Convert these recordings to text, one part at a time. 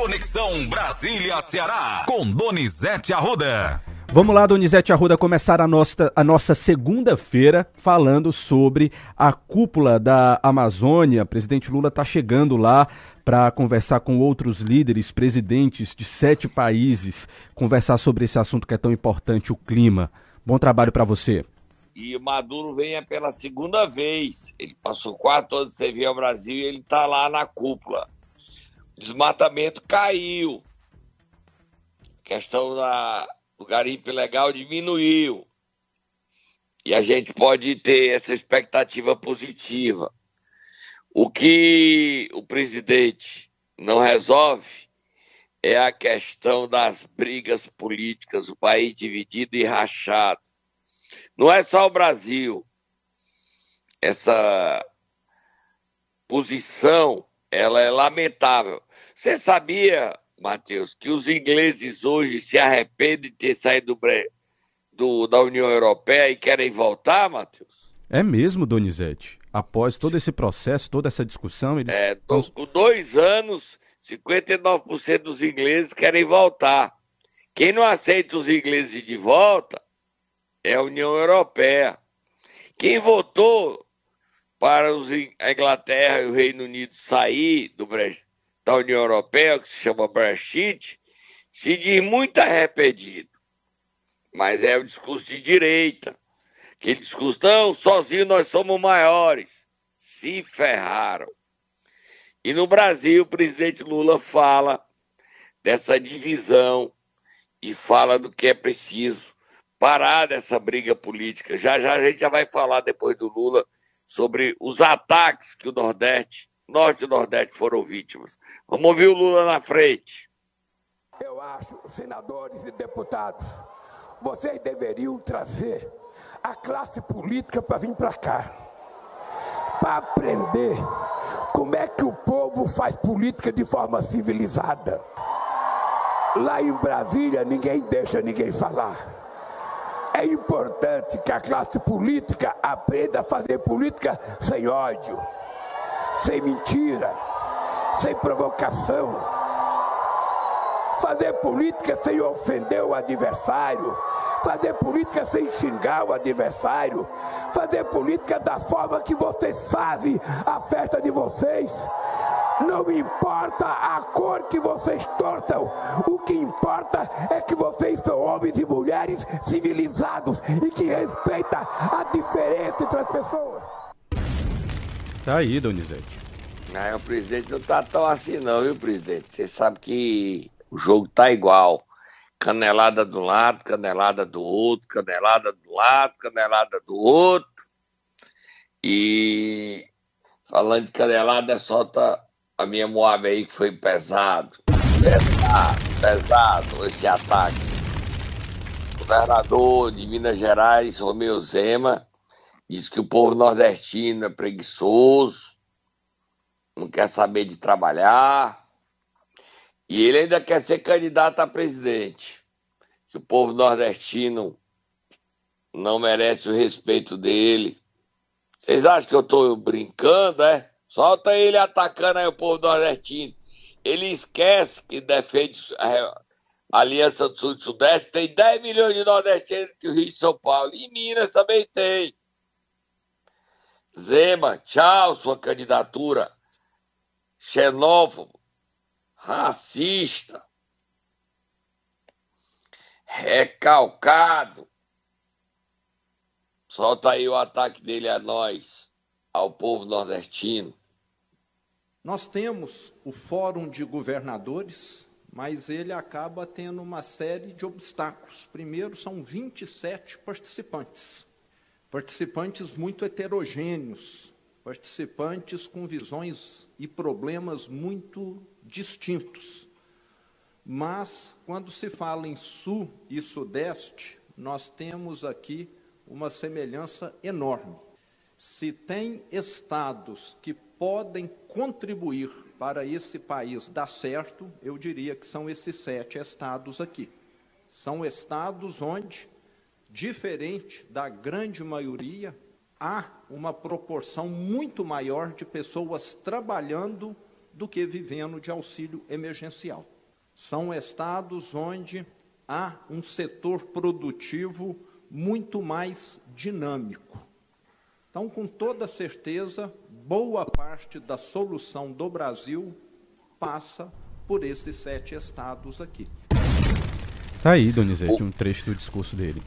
Conexão Brasília-Ceará, com Donizete Arruda. Vamos lá, Donizete Arruda, começar a nossa, a nossa segunda-feira falando sobre a cúpula da Amazônia. O presidente Lula está chegando lá para conversar com outros líderes, presidentes de sete países, conversar sobre esse assunto que é tão importante, o clima. Bom trabalho para você. E o Maduro vem pela segunda vez. Ele passou quatro anos sem vir ao Brasil e ele está lá na cúpula desmatamento caiu. A questão da, do garimpo ilegal diminuiu. E a gente pode ter essa expectativa positiva. O que o presidente não resolve é a questão das brigas políticas, o país dividido e rachado. Não é só o Brasil. Essa posição, ela é lamentável. Você sabia, Matheus, que os ingleses hoje se arrependem de ter saído do, do, da União Europeia e querem voltar, Matheus? É mesmo, Donizete? Após todo esse processo, toda essa discussão, eles. É, com dois anos, 59% dos ingleses querem voltar. Quem não aceita os ingleses de volta é a União Europeia. Quem votou para os, a Inglaterra e o Reino Unido sair do Brasil da União Europeia, que se chama Brexit, se diz muito arrependido. Mas é o discurso de direita. Aquele discurso, não, sozinho nós somos maiores. Se ferraram. E no Brasil, o presidente Lula fala dessa divisão e fala do que é preciso parar dessa briga política. Já já a gente já vai falar depois do Lula sobre os ataques que o Nordeste norte e nordeste foram vítimas. Vamos ouvir o Lula na frente. Eu acho, senadores e deputados, vocês deveriam trazer a classe política para vir para cá, para aprender como é que o povo faz política de forma civilizada. Lá em Brasília, ninguém deixa ninguém falar. É importante que a classe política aprenda a fazer política sem ódio sem mentira, sem provocação. Fazer política sem ofender o adversário. Fazer política sem xingar o adversário. Fazer política da forma que vocês fazem a festa de vocês. Não importa a cor que vocês torçam, o que importa é que vocês são homens e mulheres civilizados e que respeitam a diferença entre as pessoas. Tá aí, Donizete. Não, o presidente não tá tão assim não, viu, presidente? Você sabe que o jogo tá igual. Canelada do lado, canelada do outro, canelada do lado, canelada do outro. E falando de canelada, solta a minha Moab aí que foi pesado. Pesado, pesado esse ataque. Governador de Minas Gerais, Romeu Zema, Diz que o povo nordestino é preguiçoso, não quer saber de trabalhar. E ele ainda quer ser candidato a presidente. Que o povo nordestino não merece o respeito dele. Vocês acham que eu estou brincando, é? Solta ele atacando aí o povo nordestino. Ele esquece que defende a Aliança do Sul e Sudeste. Tem 10 milhões de nordestinos que o Rio de São Paulo. E Minas também tem. Zema, tchau sua candidatura. Xenófobo, racista, recalcado. Solta aí o ataque dele a nós, ao povo nordestino. Nós temos o Fórum de Governadores, mas ele acaba tendo uma série de obstáculos. Primeiro, são 27 participantes participantes muito heterogêneos, participantes com visões e problemas muito distintos. Mas, quando se fala em Sul e Sudeste, nós temos aqui uma semelhança enorme. Se tem estados que podem contribuir para esse país dar certo, eu diria que são esses sete estados aqui. São estados onde Diferente da grande maioria, há uma proporção muito maior de pessoas trabalhando do que vivendo de auxílio emergencial. São estados onde há um setor produtivo muito mais dinâmico. Então, com toda certeza, boa parte da solução do Brasil passa por esses sete estados aqui. Tá aí, Donizete, um trecho do discurso dele.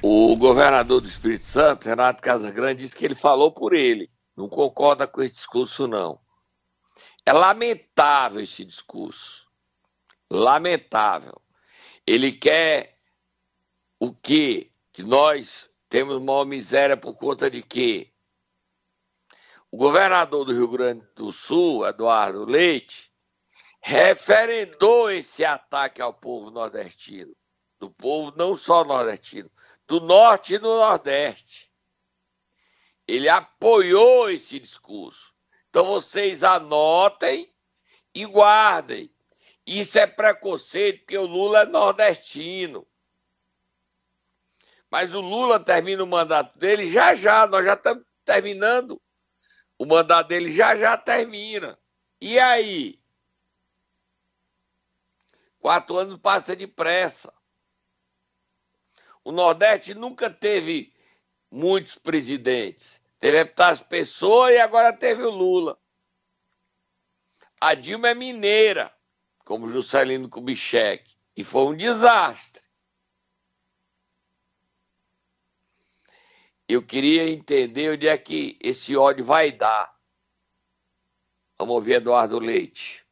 O governador do Espírito Santo, Renato Casagrande, disse que ele falou por ele. Não concorda com esse discurso, não. É lamentável esse discurso. Lamentável. Ele quer o quê? Que nós temos maior miséria por conta de quê? O governador do Rio Grande do Sul, Eduardo Leite, referendou esse ataque ao povo nordestino. Do povo não só nordestino, do norte e do nordeste. Ele apoiou esse discurso. Então vocês anotem e guardem. Isso é preconceito, porque o Lula é nordestino. Mas o Lula termina o mandato dele já já, nós já estamos terminando. O mandato dele já já termina. E aí? Quatro anos passa depressa. O Nordeste nunca teve muitos presidentes. Teve Epitácio Pessoa e agora teve o Lula. A Dilma é mineira, como Juscelino Kubitschek, e foi um desastre. Eu queria entender onde é que esse ódio vai dar. Vamos ouvir Eduardo Leite.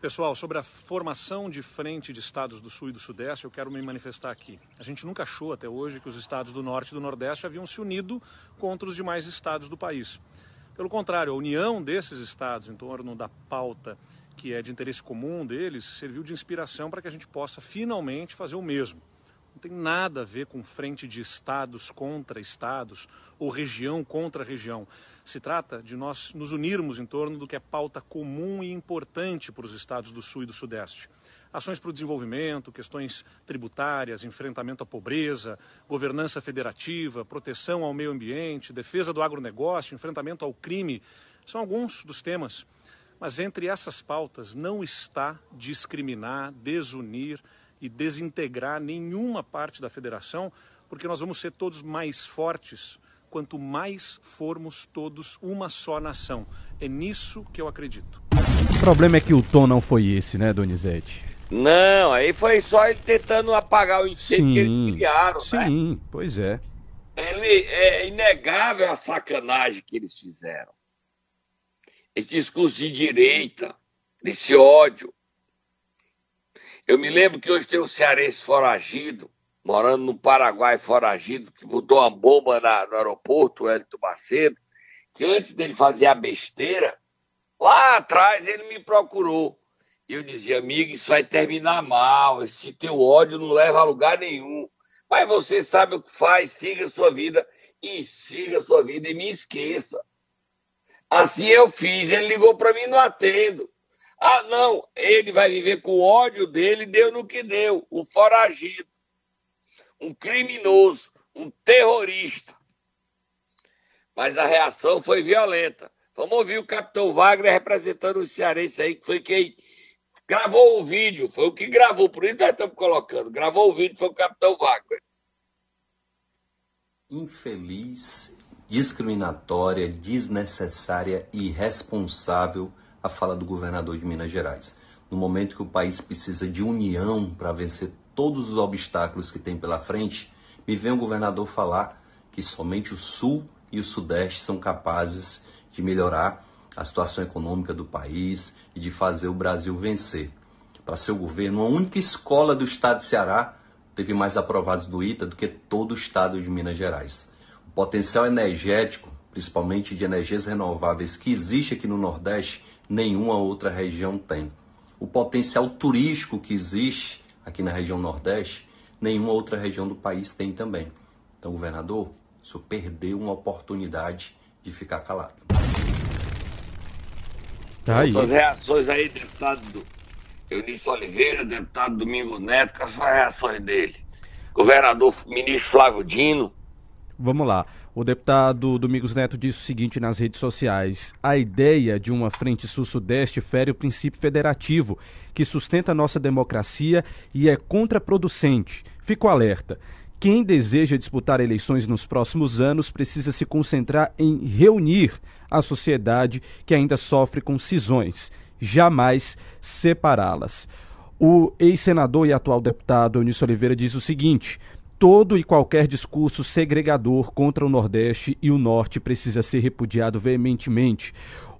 Pessoal, sobre a formação de frente de estados do Sul e do Sudeste, eu quero me manifestar aqui. A gente nunca achou até hoje que os estados do Norte e do Nordeste haviam se unido contra os demais estados do país. Pelo contrário, a união desses estados em torno da pauta que é de interesse comum deles serviu de inspiração para que a gente possa finalmente fazer o mesmo. Não tem nada a ver com frente de estados contra estados ou região contra região. Se trata de nós nos unirmos em torno do que é pauta comum e importante para os estados do Sul e do Sudeste. Ações para o desenvolvimento, questões tributárias, enfrentamento à pobreza, governança federativa, proteção ao meio ambiente, defesa do agronegócio, enfrentamento ao crime, são alguns dos temas. Mas entre essas pautas não está discriminar, desunir, e desintegrar nenhuma parte da federação, porque nós vamos ser todos mais fortes quanto mais formos todos uma só nação. É nisso que eu acredito. O problema é que o tom não foi esse, né, Donizete? Não, aí foi só ele tentando apagar o incêndio sim, que eles criaram, sim, né? Sim, pois é. Ele, é inegável a sacanagem que eles fizeram. Esse discurso de direita, desse ódio. Eu me lembro que hoje tem um cearense foragido, morando no Paraguai foragido, que botou uma bomba na, no aeroporto, o Hélito Macedo, que antes dele fazer a besteira, lá atrás ele me procurou. E eu dizia, amigo, isso vai terminar mal, esse teu ódio não leva a lugar nenhum. Mas você sabe o que faz, siga a sua vida e siga a sua vida e me esqueça. Assim eu fiz, ele ligou para mim não atendo. Ah, não, ele vai viver com o ódio dele, deu no que deu, um foragido, um criminoso, um terrorista. Mas a reação foi violenta. Vamos ouvir o capitão Wagner representando o cearense aí, que foi quem gravou o vídeo, foi o que gravou, por isso nós estamos colocando. Gravou o vídeo, foi o capitão Wagner. Infeliz, discriminatória, desnecessária e irresponsável a fala do governador de Minas Gerais. No momento que o país precisa de união para vencer todos os obstáculos que tem pela frente, me vem o governador falar que somente o Sul e o Sudeste são capazes de melhorar a situação econômica do país e de fazer o Brasil vencer. Para seu governo, a única escola do estado de Ceará teve mais aprovados do ITA do que todo o estado de Minas Gerais. O potencial energético, principalmente de energias renováveis, que existe aqui no Nordeste, nenhuma outra região tem. O potencial turístico que existe aqui na região Nordeste, nenhuma outra região do país tem também. Então, governador, o senhor perdeu uma oportunidade de ficar calado. Tá aí. Outras reações aí, deputado Eunício Oliveira, deputado Domingo Neto, quais são as reações dele? Governador, ministro Flávio Dino. Vamos lá. O deputado Domingos Neto disse o seguinte nas redes sociais: a ideia de uma frente sul-sudeste fere o princípio federativo, que sustenta a nossa democracia e é contraproducente. Fico alerta. Quem deseja disputar eleições nos próximos anos precisa se concentrar em reunir a sociedade que ainda sofre com cisões, jamais separá-las. O ex-senador e atual deputado Eunício Oliveira diz o seguinte: todo e qualquer discurso segregador contra o Nordeste e o Norte precisa ser repudiado veementemente.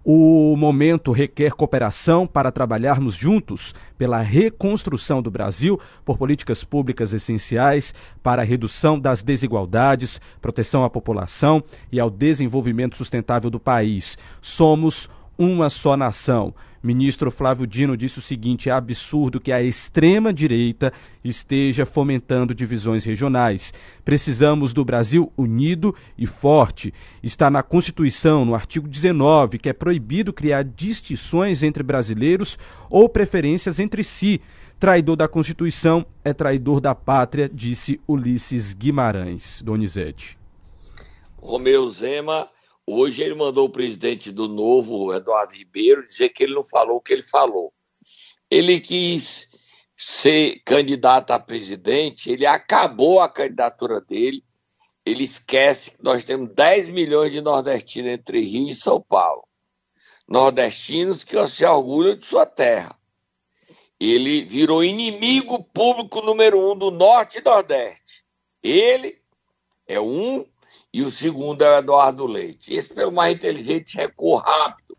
O momento requer cooperação para trabalharmos juntos pela reconstrução do Brasil por políticas públicas essenciais para a redução das desigualdades, proteção à população e ao desenvolvimento sustentável do país. Somos uma só nação. Ministro Flávio Dino disse o seguinte: é absurdo que a extrema-direita esteja fomentando divisões regionais. Precisamos do Brasil unido e forte. Está na Constituição, no artigo 19, que é proibido criar distinções entre brasileiros ou preferências entre si. Traidor da Constituição é traidor da pátria, disse Ulisses Guimarães. Donizete. Romeu Zema Hoje ele mandou o presidente do Novo, Eduardo Ribeiro, dizer que ele não falou o que ele falou. Ele quis ser candidato a presidente, ele acabou a candidatura dele. Ele esquece que nós temos 10 milhões de nordestinos entre Rio e São Paulo. Nordestinos que se orgulham de sua terra. Ele virou inimigo público número um do Norte e Nordeste. Ele é um e o segundo é o Eduardo Leite. Esse, pelo mais inteligente, recua rápido,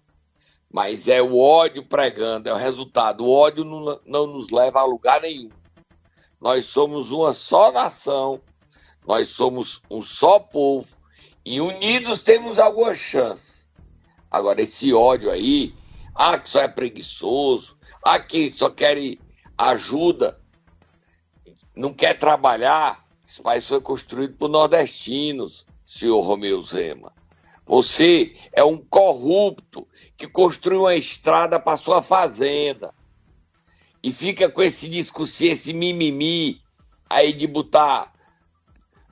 mas é o ódio pregando, é o resultado. O ódio não, não nos leva a lugar nenhum. Nós somos uma só nação, nós somos um só povo, e unidos temos alguma chance. Agora, esse ódio aí, ah, que só é preguiçoso, ah, que só quer ajuda, não quer trabalhar. Esse país foi construído por nordestinos, senhor Romeu Zema. Você é um corrupto que construiu uma estrada para sua fazenda e fica com esse discurso, esse mimimi aí de botar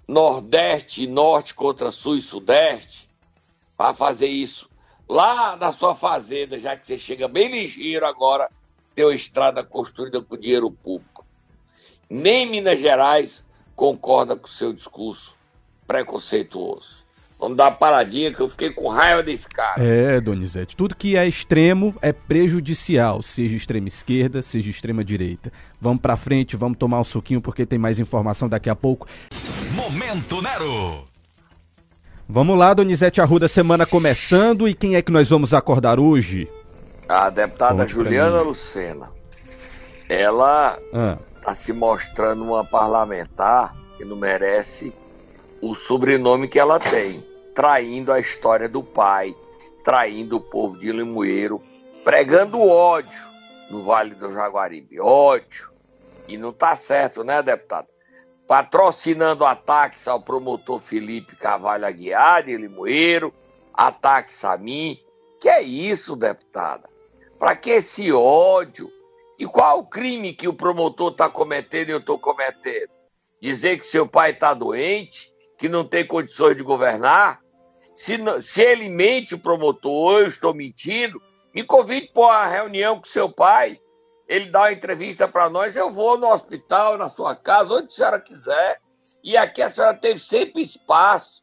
Nordeste e Norte contra Sul e Sudeste para fazer isso lá na sua fazenda, já que você chega bem ligeiro agora, tem uma estrada construída com dinheiro público. Nem Minas Gerais concorda com o seu discurso preconceituoso. Vamos dar uma paradinha que eu fiquei com raiva desse cara. É, Donizete. Tudo que é extremo é prejudicial, seja extrema esquerda, seja extrema direita. Vamos pra frente, vamos tomar um suquinho porque tem mais informação daqui a pouco. Momento Nero. Vamos lá, Donizete Arruda, semana começando e quem é que nós vamos acordar hoje? A deputada Conte Juliana Lucena. Ela está ah. se mostrando uma parlamentar que não merece o sobrenome que ela tem, traindo a história do pai, traindo o povo de Limoeiro, pregando ódio no Vale do Jaguaribe. Ódio. E não tá certo, né, deputado? Patrocinando ataques ao promotor Felipe Cavalho Aguiar de Limoeiro, ataques a mim. Que é isso, deputada? Para que esse ódio? E qual o crime que o promotor está cometendo e eu estou cometendo? Dizer que seu pai está doente? Que não tem condições de governar, se, se ele mente o promotor eu estou mentindo, me convide para uma reunião com seu pai, ele dá uma entrevista para nós, eu vou no hospital, na sua casa, onde a senhora quiser. E aqui a senhora teve sempre espaço.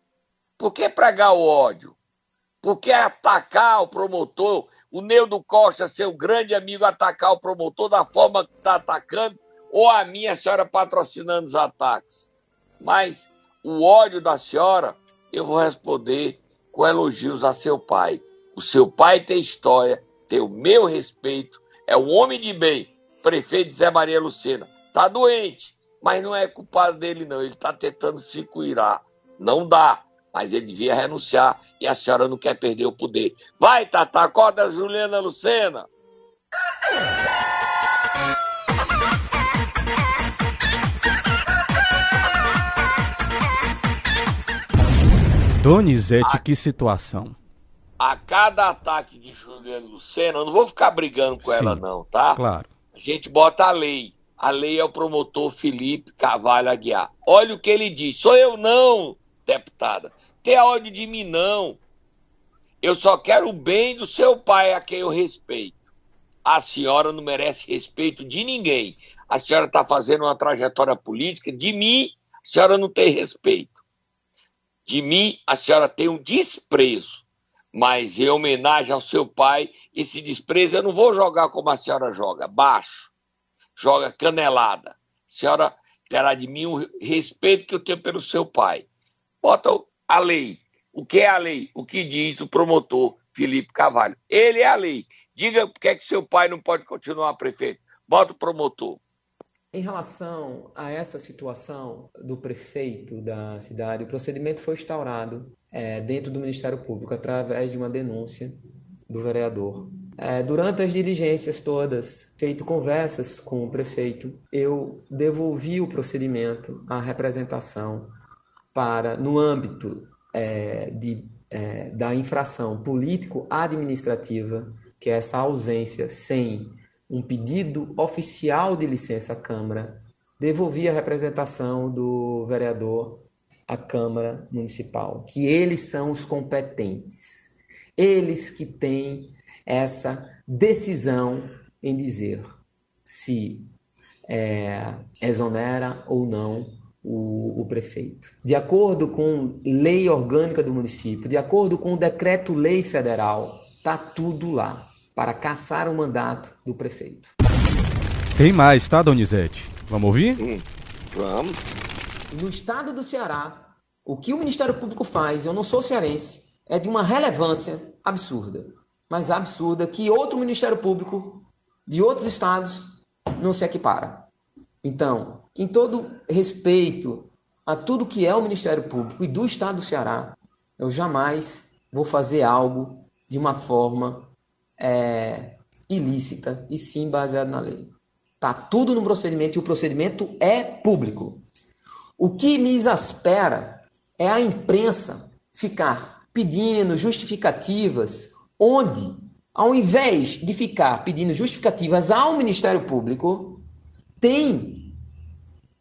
Por que pregar o ódio? Por que atacar o promotor? O Neudo Costa, seu grande amigo, atacar o promotor da forma que está atacando? Ou a minha senhora patrocinando os ataques? Mas o ódio da senhora, eu vou responder com elogios a seu pai. O seu pai tem história, tem o meu respeito, é um homem de bem, prefeito Zé Maria Lucena. Tá doente, mas não é culpado dele não, ele tá tentando se curar. Não dá, mas ele devia renunciar e a senhora não quer perder o poder. Vai, Tata, acorda Juliana Lucena. Donizete, a, que situação. A cada ataque de Juliano Lucena, eu não vou ficar brigando com Sim, ela, não, tá? Claro. A gente bota a lei. A lei é o promotor Felipe Cavalho Aguiar. Olha o que ele diz. Sou eu não, deputada. Tenha ódio de mim, não. Eu só quero o bem do seu pai, a quem eu respeito. A senhora não merece respeito de ninguém. A senhora está fazendo uma trajetória política. De mim, a senhora não tem respeito. De mim, a senhora tem um desprezo. Mas em homenagem ao seu pai, esse desprezo eu não vou jogar como a senhora joga, baixo. Joga canelada. A senhora terá de mim o respeito que eu tenho pelo seu pai. Bota a lei. O que é a lei? O que diz o promotor Felipe Carvalho? Ele é a lei. Diga por que, é que seu pai não pode continuar prefeito. Bota o promotor. Em relação a essa situação do prefeito da cidade, o procedimento foi instaurado é, dentro do Ministério Público através de uma denúncia do vereador. É, durante as diligências todas, feito conversas com o prefeito, eu devolvi o procedimento à representação para, no âmbito é, de, é, da infração político-administrativa, que é essa ausência sem um pedido oficial de licença à Câmara, devolvi a representação do vereador à Câmara Municipal, que eles são os competentes, eles que têm essa decisão em dizer se é, exonera ou não o, o, prefeito. De acordo com lei orgânica do município, de acordo com o decreto-lei federal, está tudo lá para caçar o mandato do prefeito. Tem mais, tá, Donizete? Vamos ouvir? Hum, vamos. No estado do Ceará, o que o Ministério Público faz, eu não sou cearense, é de uma relevância absurda. Mas absurda que outro Ministério Público de outros estados não se equipara. Então, em todo respeito a tudo que é o Ministério Público e do Estado do Ceará, eu jamais vou fazer algo de uma forma é, ilícita e sim baseado na lei. Tá tudo no procedimento e o procedimento é público. O que me exaspera é a imprensa ficar pedindo justificativas onde, ao invés de ficar pedindo justificativas ao Ministério Público, tem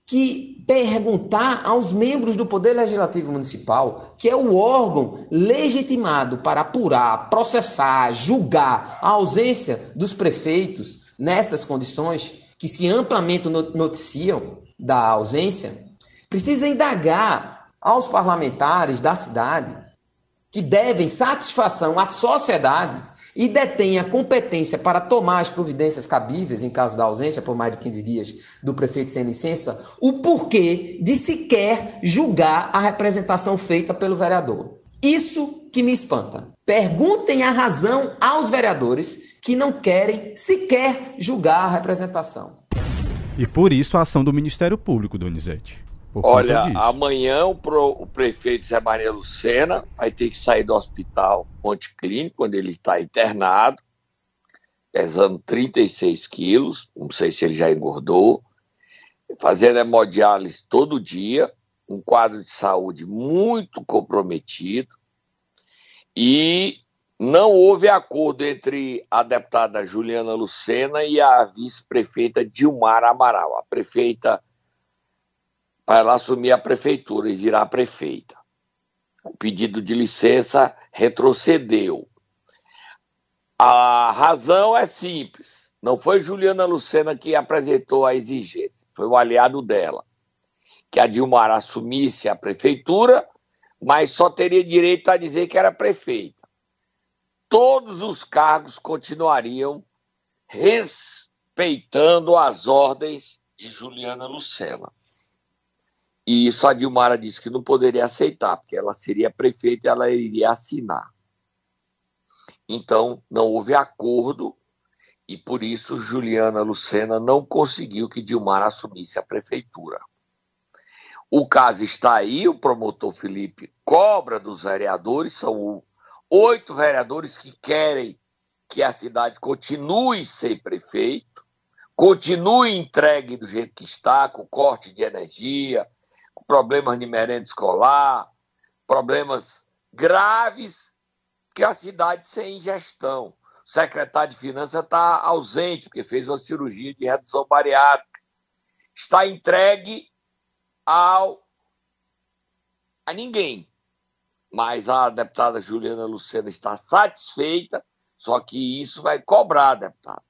que perguntar aos membros do Poder Legislativo Municipal, que é o órgão legitimado para apurar, processar, julgar a ausência dos prefeitos nessas condições que se amplamente noticiam da ausência, precisa indagar aos parlamentares da cidade que devem satisfação à sociedade e detém a competência para tomar as providências cabíveis em caso da ausência por mais de 15 dias do prefeito sem licença, o porquê de sequer julgar a representação feita pelo vereador. Isso que me espanta. Perguntem a razão aos vereadores que não querem sequer julgar a representação. E por isso a ação do Ministério Público, Donizete. Olha, amanhã o, pro, o, prefeito Zé Maria Lucena vai ter que sair do hospital Ponte Clínico, quando ele está internado, pesando 36 quilos, não sei se ele já engordou, fazendo hemodiálise todo dia, um quadro de saúde muito comprometido, e não houve acordo entre a deputada Juliana Lucena e a vice-prefeita Dilmar Amaral. A prefeita para ela assumir a prefeitura e virar prefeita. O pedido de licença retrocedeu. A razão é simples. Não foi Juliana Lucena que apresentou a exigência, foi o aliado dela. Que a Dilmar assumisse a prefeitura, mas só teria direito a dizer que era prefeita. Todos os cargos continuariam respeitando as ordens de Juliana Lucena. E isso a Dilmara disse que não poderia aceitar, porque ela seria prefeita e ela iria assinar. Então, não houve acordo e por isso Juliana Lucena não conseguiu que Dilmar assumisse a prefeitura. O caso está aí, o promotor Felipe cobra dos vereadores, são oito vereadores que querem que a cidade continue sem prefeito, continue entregue do jeito que está, com corte de energia, problemas de merenda escolar, problemas graves que a cidade sem gestão. O secretário de Finanças está ausente, porque fez uma cirurgia de redução bariátrica. Está entregue ao a ninguém. Mas a deputada Juliana Lucena está satisfeita, só que isso vai cobrar, deputada.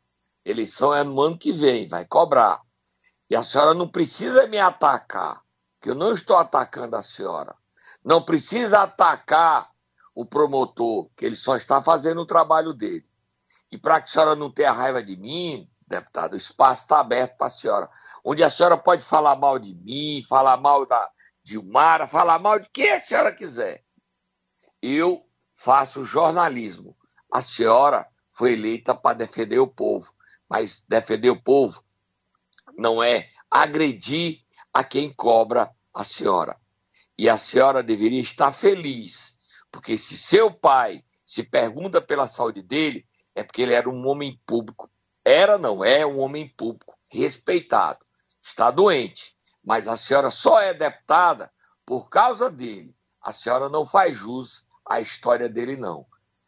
Eleição é no ano que vem, vai cobrar. E a senhora não precisa me atacar, que eu não estou atacando a senhora. Não precisa atacar o promotor, que ele só está fazendo o trabalho dele. E para que a senhora não tenha raiva de mim, deputado, o espaço está aberto para a senhora. Onde a senhora pode falar mal de mim, falar mal da Dilmara, falar mal de quem a senhora quiser. Eu faço jornalismo. A senhora foi eleita para defender o povo. Mas defender o povo não é agredir a quem cobra a senhora. E a senhora deveria estar feliz, porque se seu pai se pergunta pela saúde dele, é porque ele era um homem público. Era, não é, um homem público, respeitado. Está doente, mas a senhora só é deputada por causa dele. A senhora não faz jus à história dele, não.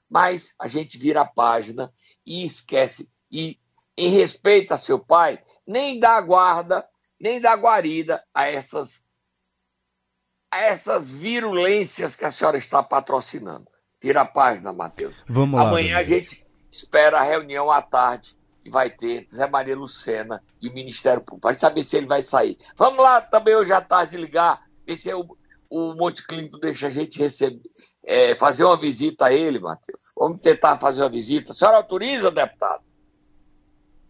Mas a gente vira a página e esquece. E em respeito a seu pai, nem dá guarda, nem dá guarida a essas, a essas virulências que a senhora está patrocinando. Tira a página, Matheus. Vamos Amanhã lá, a gente espera a reunião à tarde que vai ter Zé Maria Lucena e o Ministério Público. Vai saber se ele vai sair. Vamos lá também hoje à tarde ligar, ver se é o, o Monte Clínico deixa a gente receber, é, fazer uma visita a ele, Matheus. Vamos tentar fazer uma visita. A senhora autoriza, deputado?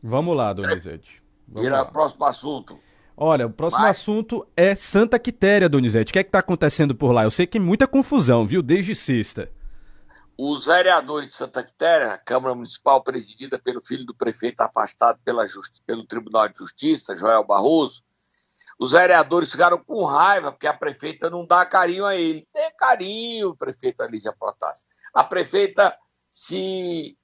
Vamos lá, Donizete. Vamos Vira lá. próximo assunto. Olha, o próximo assunto é Santa Quitéria, Donizete. O que é que tá acontecendo por lá? Eu sei que muita confusão, viu? Desde sexta. Os vereadores de Santa Quitéria, a Câmara Municipal presidida pelo filho do prefeito afastado pela justi- pelo Tribunal de Justiça, Joel Barroso, os vereadores ficaram com raiva porque a prefeita não dá carinho a ele. Tem carinho, prefeita Lígia Protásio. A prefeita se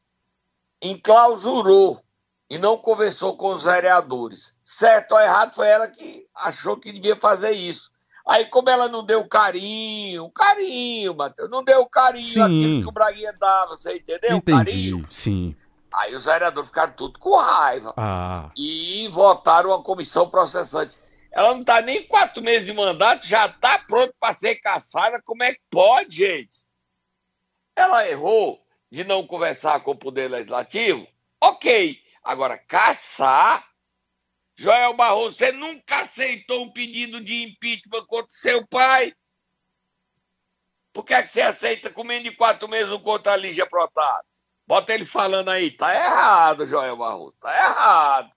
enclausurou e não conversou com os vereadores. Certo ou errado, foi ela que achou que devia fazer isso. Aí, como ela não deu carinho, carinho, Matheus, não deu carinho Sim. aquilo que o Braguinha dava, você entendeu? Entendi, Carinho. sim. Aí os vereadores ficaram tudo com raiva Ah, e votaram uma comissão processante. Ela não está nem quatro meses de mandato, já está pronto para ser caçada. Como é que pode, gente? Ela errou de não conversar com o Poder Legislativo? Ok. Agora, caçar. Joel Barroso, você nunca aceitou um pedido de impeachment contra seu pai? Por que, é que você aceita com menos de quatro meses um contra a Lígia Protásio? Bota ele falando aí. Tá errado, Joel Barroso. Tá errado.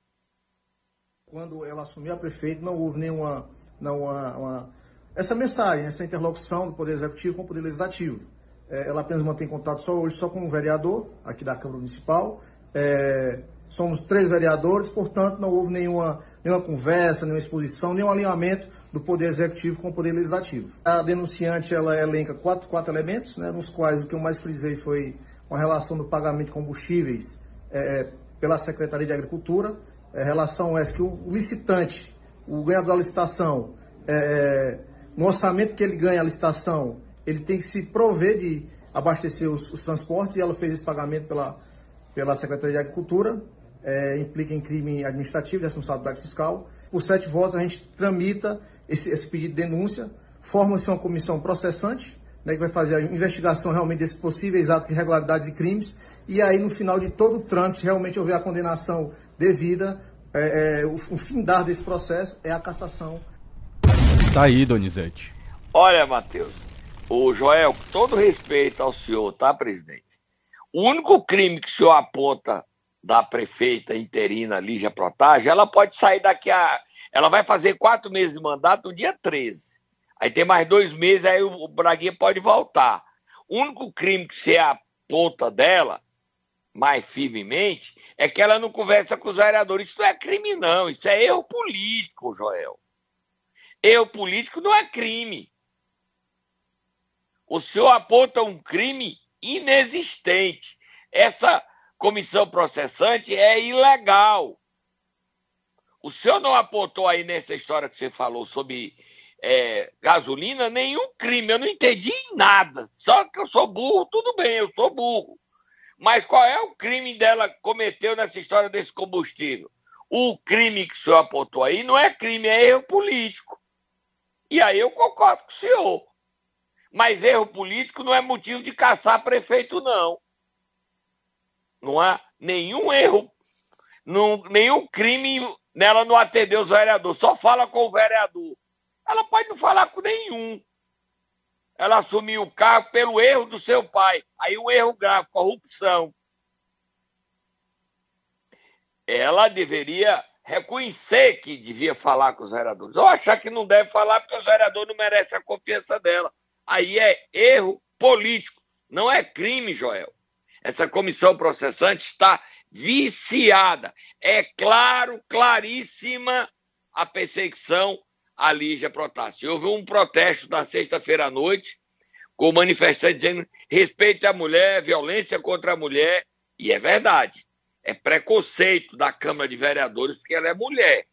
Quando ela assumiu a prefeita, não houve nenhuma. Não, uma, uma- essa mensagem, essa interlocução do Poder Executivo com o Poder Legislativo. É, ela apenas mantém contato só hoje só com o vereador aqui da Câmara Municipal. É, somos três vereadores, portanto, não houve nenhuma, nenhuma conversa, nenhuma exposição, nenhum alinhamento do Poder Executivo com o Poder Legislativo. A denunciante ela elenca quatro, quatro elementos, né, nos quais o que eu mais frisei foi uma relação do pagamento de combustíveis é, pela Secretaria de Agricultura, é, relação essa que o licitante, o ganhador da licitação, é, no orçamento que ele ganha a licitação, ele tem que se prover de abastecer os, os transportes e ela fez esse pagamento pela, pela Secretaria de Agricultura, é, implica em crime administrativo de responsabilidade fiscal. Por sete votos, a gente tramita esse, esse pedido de denúncia, forma-se uma comissão processante, né, que vai fazer a investigação realmente desses possíveis atos de irregularidades e crimes, e aí no final de todo o trâmite, realmente houver a condenação devida, é, é, o, o findar desse processo é a cassação tá aí, Donizete. Olha, Matheus, o Joel, com todo respeito ao senhor, tá, presidente? O único crime que o senhor aponta da prefeita interina Lígia Protásio, ela pode sair daqui a. Ela vai fazer quatro meses de mandato no dia 13. Aí tem mais dois meses, aí o Braguinha pode voltar. O único crime que você aponta dela, mais firmemente, é que ela não conversa com os vereadores. Isso não é crime, não. Isso é erro político, Joel. Erro político não é crime. O senhor aponta um crime inexistente. Essa comissão processante é ilegal. O senhor não apontou aí nessa história que você falou sobre é, gasolina nenhum crime. Eu não entendi nada. Só que eu sou burro, tudo bem, eu sou burro. Mas qual é o crime dela cometeu nessa história desse combustível? O crime que o senhor apontou aí não é crime, é erro político. E aí eu concordo com o senhor. Mas erro político não é motivo de caçar prefeito, não. Não há nenhum erro, não, nenhum crime nela não atender os vereadores. Só fala com o vereador. Ela pode não falar com nenhum. Ela assumiu o cargo pelo erro do seu pai. Aí um erro grave, corrupção. Ela deveria reconhecer que devia falar com os vereadores. Ou achar que não deve falar porque os vereadores não merecem a confiança dela. Aí é erro político, não é crime, Joel. Essa comissão processante está viciada. É claro, claríssima a perseguição a Lígia Protássio. Houve um protesto na sexta-feira à noite, com manifestantes dizendo respeito à mulher, violência contra a mulher, e é verdade é preconceito da Câmara de Vereadores porque ela é mulher.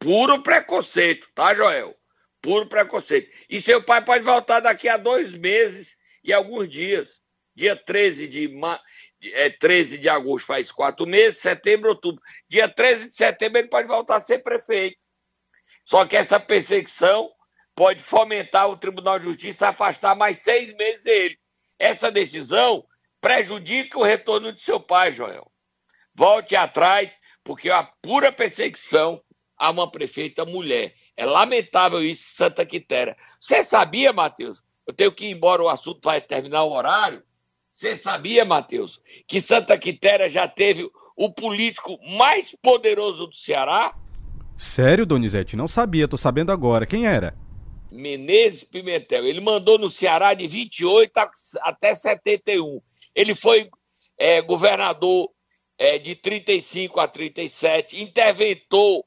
Puro preconceito, tá, Joel? Puro preconceito. E seu pai pode voltar daqui a dois meses e alguns dias. Dia 13 de, ma... é, 13 de agosto faz quatro meses, setembro, outubro. Dia 13 de setembro ele pode voltar a ser prefeito. Só que essa perseguição pode fomentar o Tribunal de Justiça a afastar mais seis meses dele. Essa decisão prejudica o retorno de seu pai, Joel volte atrás, porque é uma pura perseguição a uma prefeita mulher. É lamentável isso Santa Quitéria. Você sabia, Matheus? Eu tenho que ir embora, o assunto vai terminar o horário. Você sabia, Matheus, que Santa Quitéria já teve o político mais poderoso do Ceará? Sério, Donizete? Não sabia, tô sabendo agora. Quem era? Menezes Pimentel. Ele mandou no Ceará de 28 até 71. Ele foi é, governador é, de 35 a 37, interventor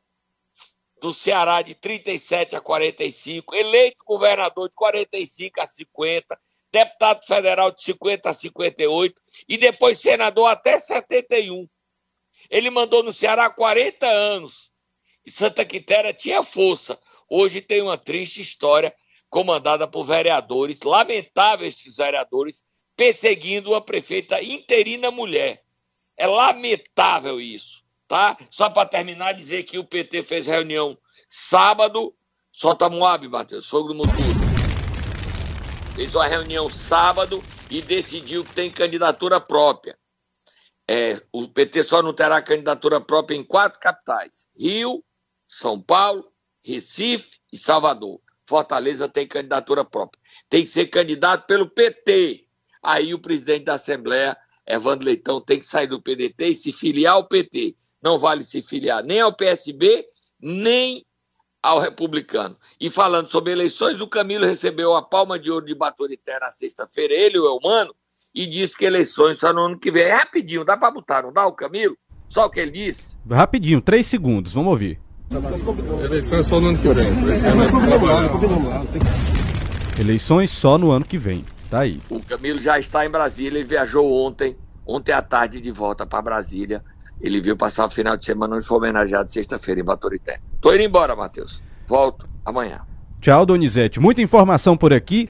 do Ceará de 37 a 45, eleito governador de 45 a 50, deputado federal de 50 a 58 e depois senador até 71. Ele mandou no Ceará 40 anos. E Santa Quitéria tinha força. Hoje tem uma triste história comandada por vereadores, lamentáveis esses vereadores, perseguindo uma prefeita interina mulher. É lamentável isso, tá? Só para terminar, dizer que o PT fez reunião sábado. Solta Moab, Matheus, fogo do Mutudo. Fez uma reunião sábado e decidiu que tem candidatura própria. É, o PT só não terá candidatura própria em quatro capitais: Rio, São Paulo, Recife e Salvador. Fortaleza tem candidatura própria. Tem que ser candidato pelo PT. Aí o presidente da Assembleia Evandro Leitão tem que sair do PDT e se filiar ao PT. Não vale se filiar nem ao PSB, nem ao republicano. E falando sobre eleições, o Camilo recebeu a palma de ouro de Baturité na sexta-feira, ele, o Elmano, e disse que eleições só no ano que vem. É rapidinho, dá para botar, não dá o Camilo? Só o que ele disse? Rapidinho, três segundos, vamos ouvir. Eleições só no ano que vem. Eleições só no ano que vem. Tá aí. O Camilo já está em Brasília, ele viajou ontem, ontem à tarde de volta para Brasília. Ele viu passar o final de semana onde foi homenageado sexta-feira em Baturité. Tô indo embora, Matheus. Volto amanhã. Tchau, Donizete. Muita informação por aqui.